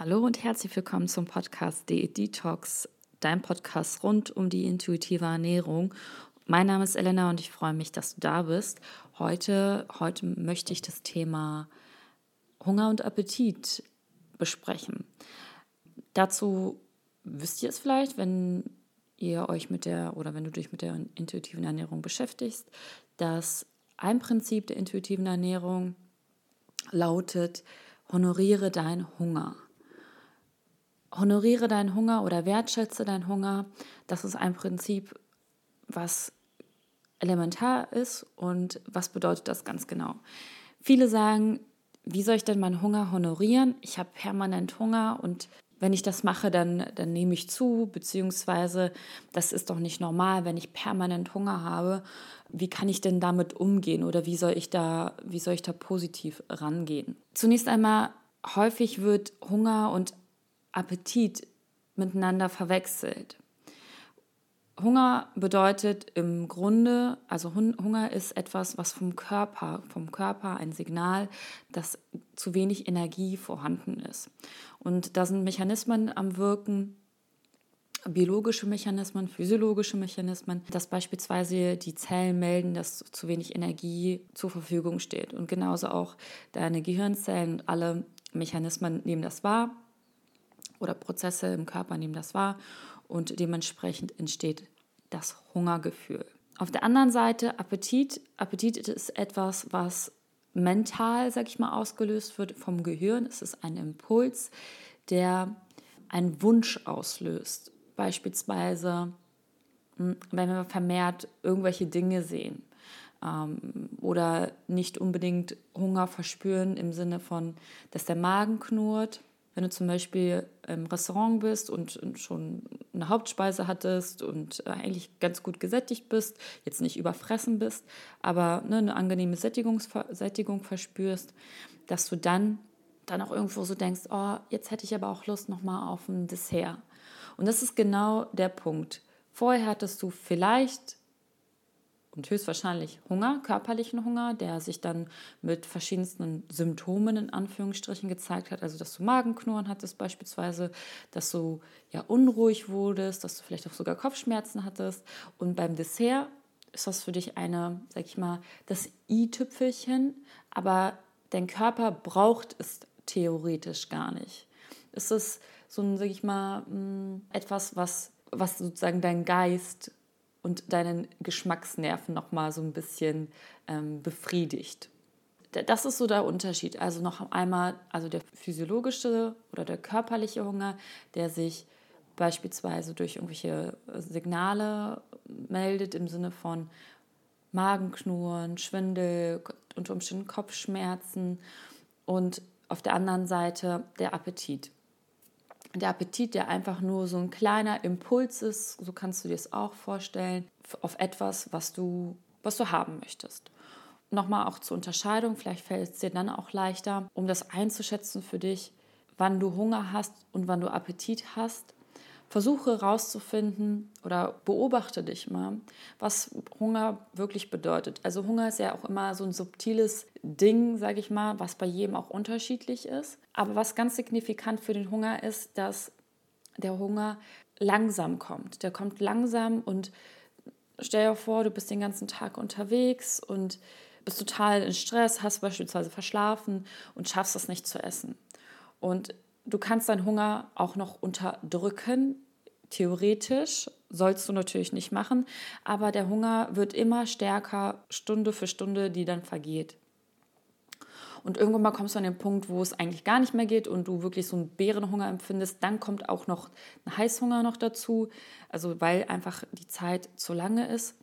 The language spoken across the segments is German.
Hallo und herzlich willkommen zum Podcast Diät Detox, dein Podcast rund um die intuitive Ernährung. Mein Name ist Elena und ich freue mich, dass du da bist. Heute, heute möchte ich das Thema Hunger und Appetit besprechen. Dazu wisst ihr es vielleicht, wenn ihr euch mit der oder wenn du dich mit der intuitiven Ernährung beschäftigst, dass ein Prinzip der intuitiven Ernährung lautet, honoriere deinen Hunger honoriere deinen Hunger oder wertschätze deinen Hunger. Das ist ein Prinzip, was elementar ist und was bedeutet das ganz genau? Viele sagen, wie soll ich denn meinen Hunger honorieren? Ich habe permanent Hunger und wenn ich das mache, dann, dann nehme ich zu, beziehungsweise das ist doch nicht normal, wenn ich permanent Hunger habe. Wie kann ich denn damit umgehen oder wie soll ich da, wie soll ich da positiv rangehen? Zunächst einmal, häufig wird Hunger und Appetit miteinander verwechselt. Hunger bedeutet im Grunde, also Hunger ist etwas, was vom Körper, vom Körper ein Signal, dass zu wenig Energie vorhanden ist. Und da sind Mechanismen am Wirken, biologische Mechanismen, physiologische Mechanismen, dass beispielsweise die Zellen melden, dass zu wenig Energie zur Verfügung steht. Und genauso auch deine Gehirnzellen und alle Mechanismen nehmen das wahr oder Prozesse im Körper nehmen das wahr und dementsprechend entsteht das Hungergefühl. Auf der anderen Seite Appetit. Appetit ist etwas, was mental, sag ich mal, ausgelöst wird vom Gehirn. Es ist ein Impuls, der einen Wunsch auslöst. Beispielsweise, hm, wenn wir vermehrt irgendwelche Dinge sehen ähm, oder nicht unbedingt Hunger verspüren im Sinne von, dass der Magen knurrt wenn du zum Beispiel im Restaurant bist und schon eine Hauptspeise hattest und äh, eigentlich ganz gut gesättigt bist, jetzt nicht überfressen bist, aber ne, eine angenehme Sättigung verspürst, dass du dann, dann auch irgendwo so denkst, oh, jetzt hätte ich aber auch Lust nochmal auf ein Dessert. Und das ist genau der Punkt. Vorher hattest du vielleicht und höchstwahrscheinlich Hunger, körperlichen Hunger, der sich dann mit verschiedensten Symptomen in Anführungsstrichen gezeigt hat. Also, dass du Magenknurren hattest beispielsweise, dass du ja unruhig wurdest, dass du vielleicht auch sogar Kopfschmerzen hattest. Und beim Dessert ist das für dich eine, sag ich mal, das i-Tüpfelchen, aber dein Körper braucht es theoretisch gar nicht. Es ist so ein, sag ich mal, mm, etwas, was, was sozusagen dein Geist und deinen Geschmacksnerven noch mal so ein bisschen ähm, befriedigt. Das ist so der Unterschied. Also noch einmal, also der physiologische oder der körperliche Hunger, der sich beispielsweise durch irgendwelche Signale meldet im Sinne von Magenknurren, Schwindel, unter Umständen Kopfschmerzen und auf der anderen Seite der Appetit der Appetit, der einfach nur so ein kleiner Impuls ist, so kannst du dir es auch vorstellen, auf etwas, was du, was du haben möchtest. Nochmal auch zur Unterscheidung, vielleicht fällt es dir dann auch leichter, um das einzuschätzen für dich, wann du Hunger hast und wann du Appetit hast versuche herauszufinden oder beobachte dich mal, was Hunger wirklich bedeutet. Also Hunger ist ja auch immer so ein subtiles Ding, sage ich mal, was bei jedem auch unterschiedlich ist. Aber was ganz signifikant für den Hunger ist, dass der Hunger langsam kommt. Der kommt langsam und stell dir vor, du bist den ganzen Tag unterwegs und bist total in Stress, hast beispielsweise verschlafen und schaffst es nicht zu essen. Und Du kannst deinen Hunger auch noch unterdrücken. Theoretisch sollst du natürlich nicht machen, aber der Hunger wird immer stärker, Stunde für Stunde, die dann vergeht. Und irgendwann mal kommst du an den Punkt, wo es eigentlich gar nicht mehr geht und du wirklich so einen Bärenhunger empfindest. Dann kommt auch noch ein Heißhunger noch dazu, also weil einfach die Zeit zu lange ist.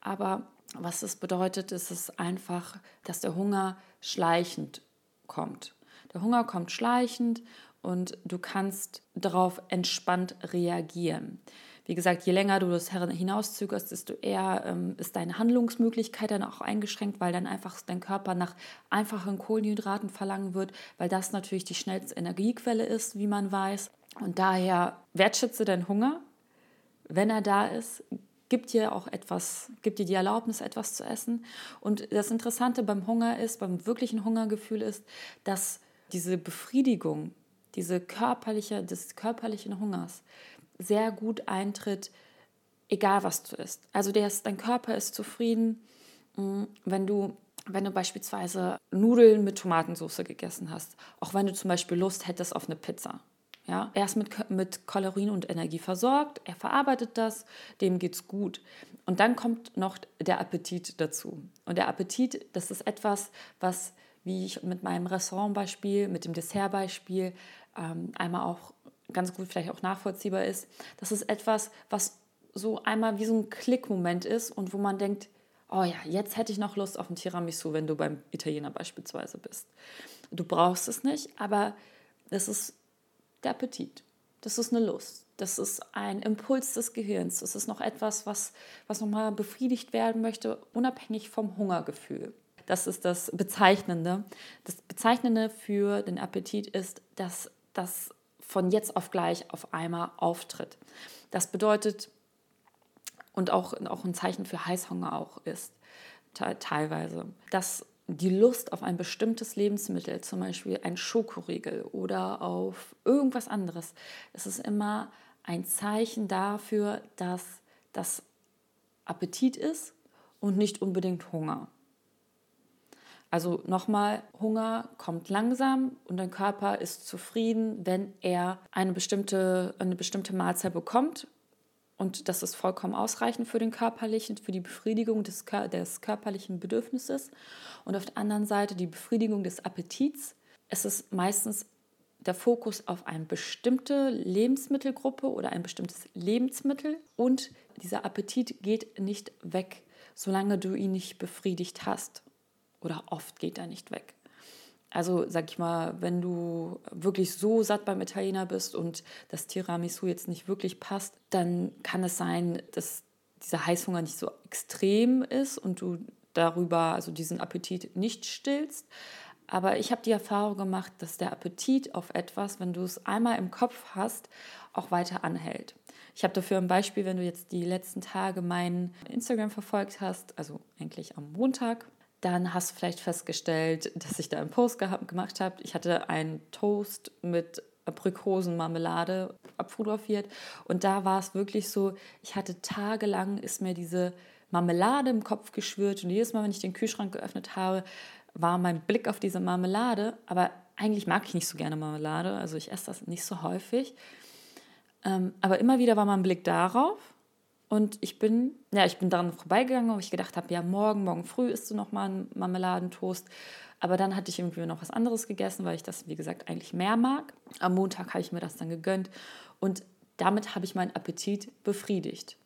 Aber was es bedeutet, ist es einfach, dass der Hunger schleichend kommt. Der Hunger kommt schleichend und du kannst darauf entspannt reagieren. Wie gesagt, je länger du das hinauszögerst, desto eher ähm, ist deine Handlungsmöglichkeit dann auch eingeschränkt, weil dann einfach dein Körper nach einfachen Kohlenhydraten verlangen wird, weil das natürlich die schnellste Energiequelle ist, wie man weiß. Und daher wertschätze deinen Hunger, wenn er da ist, gib dir auch etwas, gib dir die Erlaubnis, etwas zu essen. Und das Interessante beim Hunger ist, beim wirklichen Hungergefühl ist, dass diese Befriedigung diese körperliche, des körperlichen Hungers sehr gut eintritt, egal was du isst. Also der ist, dein Körper ist zufrieden, mm, wenn du, wenn du beispielsweise Nudeln mit Tomatensauce gegessen hast, auch wenn du zum Beispiel Lust hättest auf eine Pizza. Ja, er ist mit, mit Kalorien und Energie versorgt, er verarbeitet das, dem geht's gut. Und dann kommt noch der Appetit dazu. Und der Appetit, das ist etwas, was, wie ich mit meinem Restaurantbeispiel, mit dem Dessertbeispiel ähm, einmal auch ganz gut vielleicht auch nachvollziehbar ist, das ist etwas, was so einmal wie so ein Klickmoment ist und wo man denkt, oh ja, jetzt hätte ich noch Lust auf ein Tiramisu, wenn du beim Italiener beispielsweise bist. Du brauchst es nicht, aber das ist der Appetit. Das ist eine Lust. Das ist ein Impuls des Gehirns. Das ist noch etwas, was, was nochmal befriedigt werden möchte, unabhängig vom Hungergefühl. Das ist das Bezeichnende. Das Bezeichnende für den Appetit ist, dass das von jetzt auf gleich auf einmal auftritt. Das bedeutet, und auch, auch ein Zeichen für Heißhunger auch ist, teilweise, dass die Lust auf ein bestimmtes Lebensmittel, zum Beispiel ein Schokoriegel oder auf irgendwas anderes, es ist immer ein Zeichen dafür, dass das Appetit ist und nicht unbedingt Hunger. Also nochmal, Hunger kommt langsam und dein Körper ist zufrieden, wenn er eine bestimmte, eine bestimmte Mahlzeit bekommt. Und das ist vollkommen ausreichend für den körperlichen, für die Befriedigung des, des körperlichen Bedürfnisses. Und auf der anderen Seite die Befriedigung des Appetits. Es ist meistens der Fokus auf eine bestimmte Lebensmittelgruppe oder ein bestimmtes Lebensmittel. Und dieser Appetit geht nicht weg, solange du ihn nicht befriedigt hast oder oft geht er nicht weg. Also sag ich mal, wenn du wirklich so satt beim Italiener bist und das Tiramisu jetzt nicht wirklich passt, dann kann es sein, dass dieser Heißhunger nicht so extrem ist und du darüber, also diesen Appetit nicht stillst. Aber ich habe die Erfahrung gemacht, dass der Appetit auf etwas, wenn du es einmal im Kopf hast, auch weiter anhält. Ich habe dafür ein Beispiel, wenn du jetzt die letzten Tage meinen Instagram verfolgt hast, also eigentlich am Montag, dann hast du vielleicht festgestellt, dass ich da einen Post gehabt, gemacht habe. Ich hatte einen Toast mit Aprikosenmarmelade abfotografiert. Und da war es wirklich so, ich hatte tagelang, ist mir diese Marmelade im Kopf geschwirrt. Und jedes Mal, wenn ich den Kühlschrank geöffnet habe, war mein Blick auf diese Marmelade, aber eigentlich mag ich nicht so gerne Marmelade, also ich esse das nicht so häufig. Ähm, aber immer wieder war mein Blick darauf und ich bin, ja, ich bin daran vorbeigegangen, wo ich gedacht habe, ja, morgen, morgen früh isst du noch mal einen Marmeladentoast. Aber dann hatte ich irgendwie noch was anderes gegessen, weil ich das, wie gesagt, eigentlich mehr mag. Am Montag habe ich mir das dann gegönnt und damit habe ich meinen Appetit befriedigt.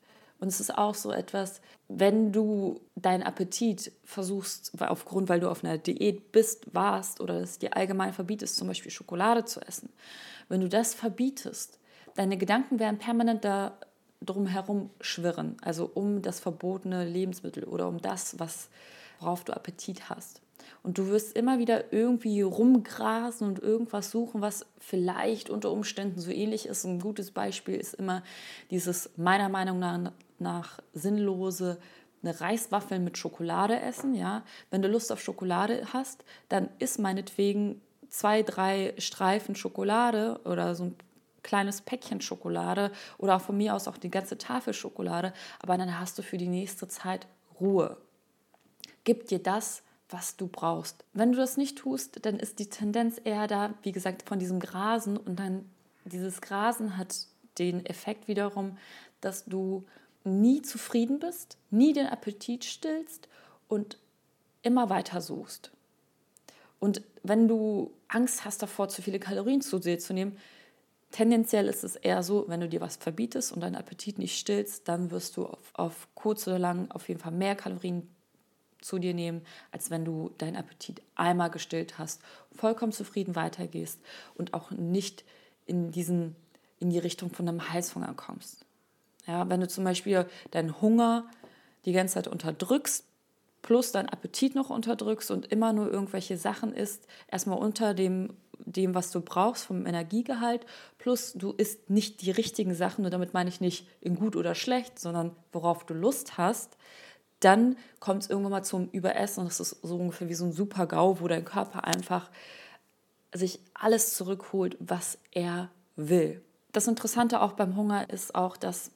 Und es ist auch so etwas, wenn du deinen Appetit versuchst, aufgrund, weil du auf einer Diät bist, warst oder es dir allgemein verbietest, zum Beispiel Schokolade zu essen, wenn du das verbietest, deine Gedanken werden permanent da drumherum schwirren, also um das verbotene Lebensmittel oder um das, was, worauf du Appetit hast. Und du wirst immer wieder irgendwie rumgrasen und irgendwas suchen, was vielleicht unter Umständen so ähnlich ist. Ein gutes Beispiel ist immer dieses meiner Meinung nach, nach sinnlose eine Reiswaffel mit Schokolade essen. Ja, wenn du Lust auf Schokolade hast, dann isst meinetwegen zwei, drei Streifen Schokolade oder so ein kleines Päckchen Schokolade oder auch von mir aus auch die ganze Tafel Schokolade, aber dann hast du für die nächste Zeit Ruhe. Gib dir das, was du brauchst. Wenn du das nicht tust, dann ist die Tendenz eher da, wie gesagt, von diesem Grasen und dann dieses Grasen hat den Effekt wiederum, dass du nie zufrieden bist, nie den Appetit stillst und immer weiter suchst. Und wenn du Angst hast davor, zu viele Kalorien zu dir zu nehmen, Tendenziell ist es eher so, wenn du dir was verbietest und deinen Appetit nicht stillst, dann wirst du auf, auf kurz oder lang auf jeden Fall mehr Kalorien zu dir nehmen, als wenn du deinen Appetit einmal gestillt hast, vollkommen zufrieden weitergehst und auch nicht in, diesen, in die Richtung von einem Heißhunger kommst. Ja, wenn du zum Beispiel deinen Hunger die ganze Zeit unterdrückst, plus deinen Appetit noch unterdrückst und immer nur irgendwelche Sachen isst, erstmal unter dem dem, was du brauchst, vom Energiegehalt, plus du isst nicht die richtigen Sachen, und damit meine ich nicht in gut oder schlecht, sondern worauf du Lust hast, dann kommt es irgendwann mal zum Überessen und das ist so ungefähr wie so ein Super-GAU, wo dein Körper einfach sich alles zurückholt, was er will. Das Interessante auch beim Hunger ist auch, dass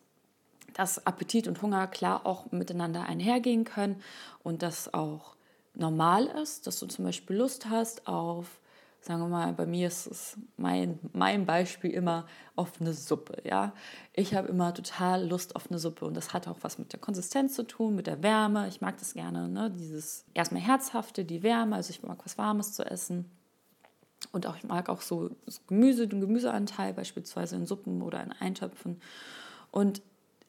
dass Appetit und Hunger klar auch miteinander einhergehen können und das auch normal ist, dass du zum Beispiel Lust hast auf, sagen wir mal, bei mir ist es mein, mein Beispiel immer auf eine Suppe. Ja? Ich habe immer total Lust auf eine Suppe und das hat auch was mit der Konsistenz zu tun, mit der Wärme. Ich mag das gerne, ne? dieses erstmal herzhafte, die Wärme, also ich mag was Warmes zu essen. Und auch, ich mag auch so Gemüse, den Gemüseanteil beispielsweise in Suppen oder in Eintöpfen. Und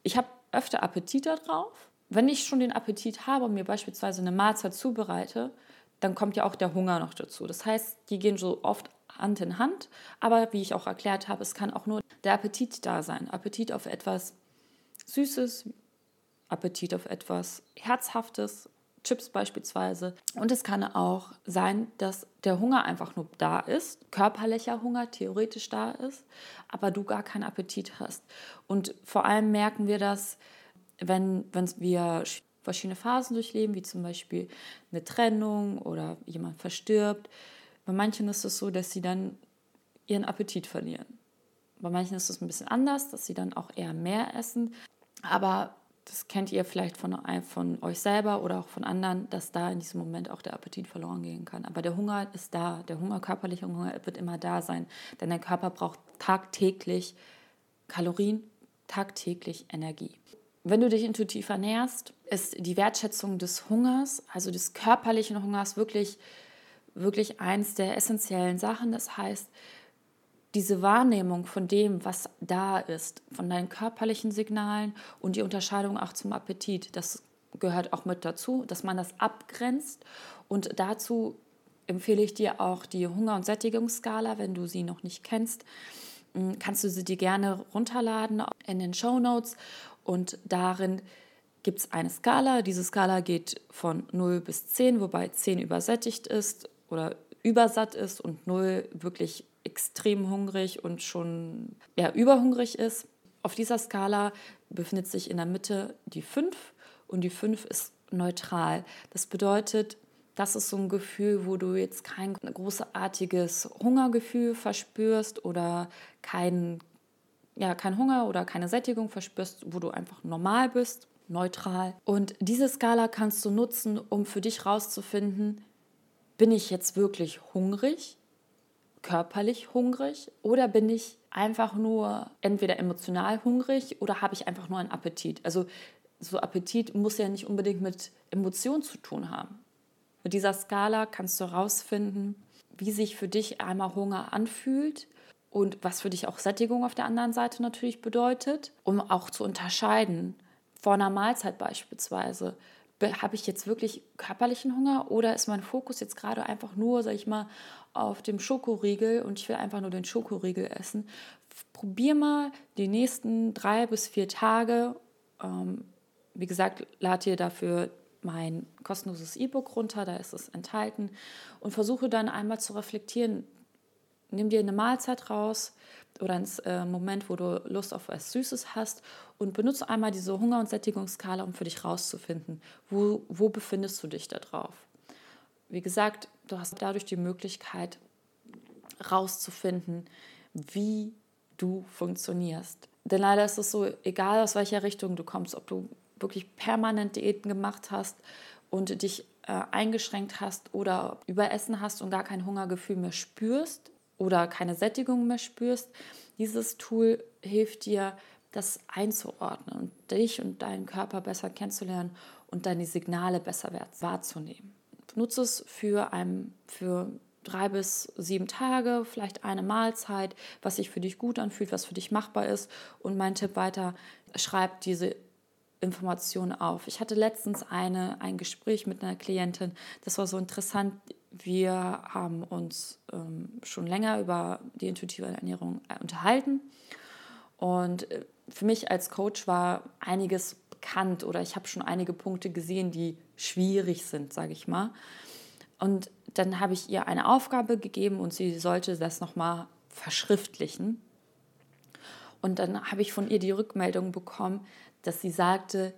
ich habe öfter Appetit darauf. Wenn ich schon den Appetit habe und mir beispielsweise eine Mahlzeit zubereite, dann kommt ja auch der Hunger noch dazu. Das heißt, die gehen so oft Hand in Hand. Aber wie ich auch erklärt habe, es kann auch nur der Appetit da sein. Appetit auf etwas Süßes, Appetit auf etwas Herzhaftes, Chips beispielsweise. Und es kann auch sein, dass der Hunger einfach nur da ist, körperlicher Hunger theoretisch da ist, aber du gar keinen Appetit hast. Und vor allem merken wir das, wenn, wenn wir verschiedene Phasen durchleben, wie zum Beispiel eine Trennung oder jemand verstirbt. Bei manchen ist es so, dass sie dann ihren Appetit verlieren. Bei manchen ist es ein bisschen anders, dass sie dann auch eher mehr essen. Aber das kennt ihr vielleicht von, von euch selber oder auch von anderen, dass da in diesem Moment auch der Appetit verloren gehen kann. Aber der Hunger ist da. Der Hunger, körperlicher Hunger wird immer da sein. Denn der Körper braucht tagtäglich Kalorien, tagtäglich Energie. Wenn du dich intuitiv ernährst, ist die Wertschätzung des Hungers, also des körperlichen Hungers, wirklich, wirklich eins der essentiellen Sachen. Das heißt, diese Wahrnehmung von dem, was da ist, von deinen körperlichen Signalen und die Unterscheidung auch zum Appetit, das gehört auch mit dazu, dass man das abgrenzt. Und dazu empfehle ich dir auch die Hunger- und Sättigungsskala, wenn du sie noch nicht kennst. Hm, kannst du sie dir gerne runterladen in den Show Notes und darin gibt es eine Skala. Diese Skala geht von 0 bis 10, wobei 10 übersättigt ist oder übersatt ist und 0 wirklich extrem hungrig und schon ja, überhungrig ist. Auf dieser Skala befindet sich in der Mitte die 5 und die 5 ist neutral. Das bedeutet, das ist so ein Gefühl, wo du jetzt kein großartiges Hungergefühl verspürst oder kein, ja, kein Hunger oder keine Sättigung verspürst, wo du einfach normal bist, neutral. Und diese Skala kannst du nutzen, um für dich rauszufinden, bin ich jetzt wirklich hungrig körperlich hungrig oder bin ich einfach nur entweder emotional hungrig oder habe ich einfach nur einen Appetit? Also so Appetit muss ja nicht unbedingt mit Emotionen zu tun haben. Mit dieser Skala kannst du herausfinden, wie sich für dich einmal Hunger anfühlt und was für dich auch Sättigung auf der anderen Seite natürlich bedeutet, um auch zu unterscheiden. Vor einer Mahlzeit beispielsweise, habe ich jetzt wirklich körperlichen Hunger oder ist mein Fokus jetzt gerade einfach nur, sag ich mal, auf dem Schokoriegel und ich will einfach nur den Schokoriegel essen. Probier mal die nächsten drei bis vier Tage. Ähm, wie gesagt, lad dir dafür mein kostenloses E-Book runter, da ist es enthalten und versuche dann einmal zu reflektieren. Nimm dir eine Mahlzeit raus oder einen äh, Moment, wo du Lust auf was Süßes hast und benutze einmal diese Hunger- und Sättigungsskala, um für dich rauszufinden, wo, wo befindest du dich da drauf. Wie gesagt, du hast dadurch die Möglichkeit rauszufinden, wie du funktionierst. Denn leider ist es so, egal aus welcher Richtung du kommst, ob du wirklich permanent Diäten gemacht hast und dich äh, eingeschränkt hast oder überessen hast und gar kein Hungergefühl mehr spürst oder keine Sättigung mehr spürst, dieses Tool hilft dir, das einzuordnen und dich und deinen Körper besser kennenzulernen und deine Signale besser wahrzunehmen. Nutze es für, ein, für drei bis sieben Tage, vielleicht eine Mahlzeit, was sich für dich gut anfühlt, was für dich machbar ist. Und mein Tipp weiter, schreib diese Informationen auf. Ich hatte letztens eine, ein Gespräch mit einer Klientin, das war so interessant. Wir haben uns ähm, schon länger über die intuitive Ernährung äh, unterhalten. Und äh, für mich als Coach war einiges bekannt oder ich habe schon einige Punkte gesehen, die schwierig sind, sage ich mal. Und dann habe ich ihr eine Aufgabe gegeben und sie sollte das nochmal verschriftlichen. Und dann habe ich von ihr die Rückmeldung bekommen, dass sie sagte,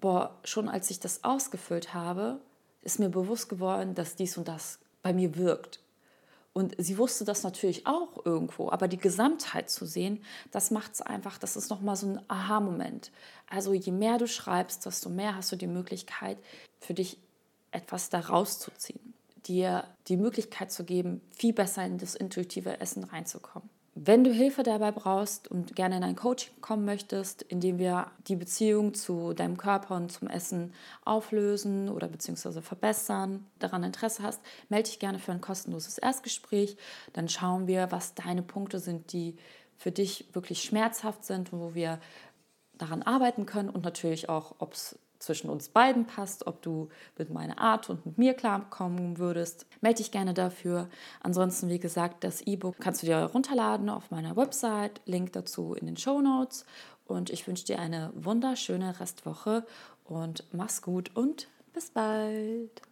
boah, schon als ich das ausgefüllt habe, ist mir bewusst geworden, dass dies und das bei mir wirkt. Und sie wusste das natürlich auch irgendwo, aber die Gesamtheit zu sehen, das macht es einfach, das ist nochmal so ein Aha-Moment. Also je mehr du schreibst, desto mehr hast du die Möglichkeit, für dich etwas daraus zu ziehen, dir die Möglichkeit zu geben, viel besser in das intuitive Essen reinzukommen. Wenn du Hilfe dabei brauchst und gerne in ein Coaching kommen möchtest, in dem wir die Beziehung zu deinem Körper und zum Essen auflösen oder beziehungsweise verbessern, daran Interesse hast, melde dich gerne für ein kostenloses Erstgespräch. Dann schauen wir, was deine Punkte sind, die für dich wirklich schmerzhaft sind und wo wir daran arbeiten können und natürlich auch, ob es zwischen uns beiden passt, ob du mit meiner Art und mit mir klarkommen würdest. Melde dich gerne dafür. Ansonsten, wie gesagt, das E-Book kannst du dir runterladen auf meiner Website. Link dazu in den Show Notes. Und ich wünsche dir eine wunderschöne Restwoche und mach's gut und bis bald.